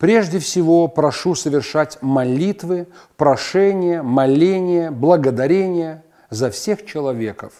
Прежде всего прошу совершать молитвы, прошения, моления, благодарения за всех человеков.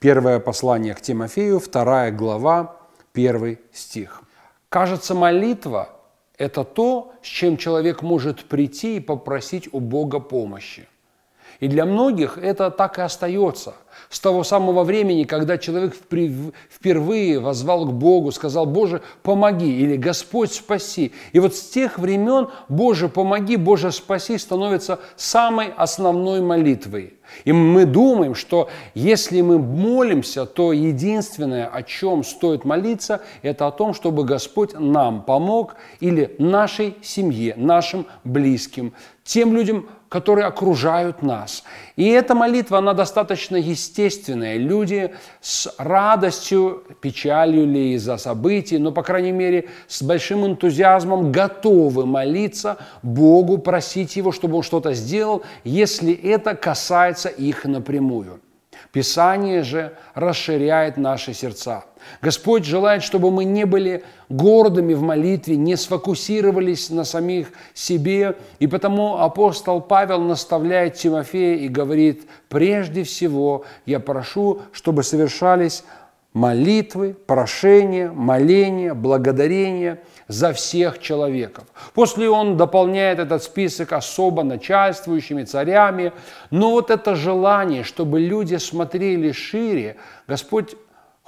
Первое послание к Тимофею, вторая глава, первый стих. Кажется, молитва – это то, с чем человек может прийти и попросить у Бога помощи. И для многих это так и остается – с того самого времени, когда человек впервые возвал к Богу, сказал, Боже, помоги, или Господь, спаси. И вот с тех времен Боже, помоги, Боже, спаси становится самой основной молитвой. И мы думаем, что если мы молимся, то единственное, о чем стоит молиться, это о том, чтобы Господь нам помог или нашей семье, нашим близким, тем людям, которые окружают нас. И эта молитва, она достаточно естественная. Люди с радостью, печалью ли из-за событий, но, по крайней мере, с большим энтузиазмом готовы молиться Богу, просить Его, чтобы Он что-то сделал, если это касается их напрямую. Писание же расширяет наши сердца. Господь желает, чтобы мы не были гордыми в молитве, не сфокусировались на самих себе. И потому апостол Павел наставляет Тимофея и говорит, прежде всего я прошу, чтобы совершались молитвы, прошения, моления, благодарения за всех человеков. После он дополняет этот список особо начальствующими царями. Но вот это желание, чтобы люди смотрели шире, Господь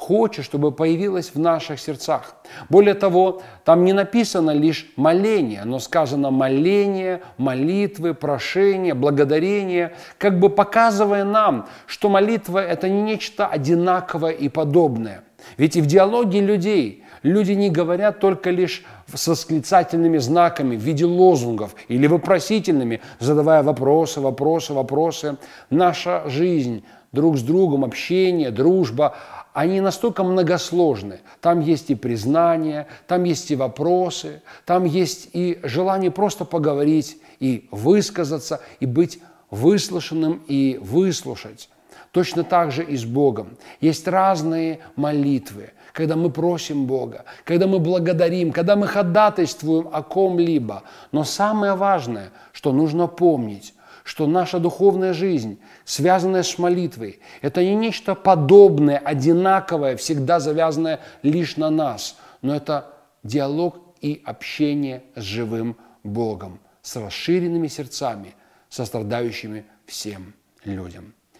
хочет, чтобы появилось в наших сердцах. Более того, там не написано лишь моление, но сказано моление, молитвы, прошение, благодарение, как бы показывая нам, что молитва – это не нечто одинаковое и подобное. Ведь и в диалоге людей люди не говорят только лишь с восклицательными знаками в виде лозунгов или вопросительными, задавая вопросы, вопросы, вопросы. Наша жизнь друг с другом, общение, дружба – они настолько многосложны. Там есть и признание, там есть и вопросы, там есть и желание просто поговорить, и высказаться, и быть выслушанным, и выслушать. Точно так же и с Богом. Есть разные молитвы, когда мы просим Бога, когда мы благодарим, когда мы ходатайствуем о ком-либо. Но самое важное, что нужно помнить, что наша духовная жизнь, связанная с молитвой, это не нечто подобное, одинаковое, всегда завязанное лишь на нас, но это диалог и общение с живым Богом, с расширенными сердцами, сострадающими всем людям.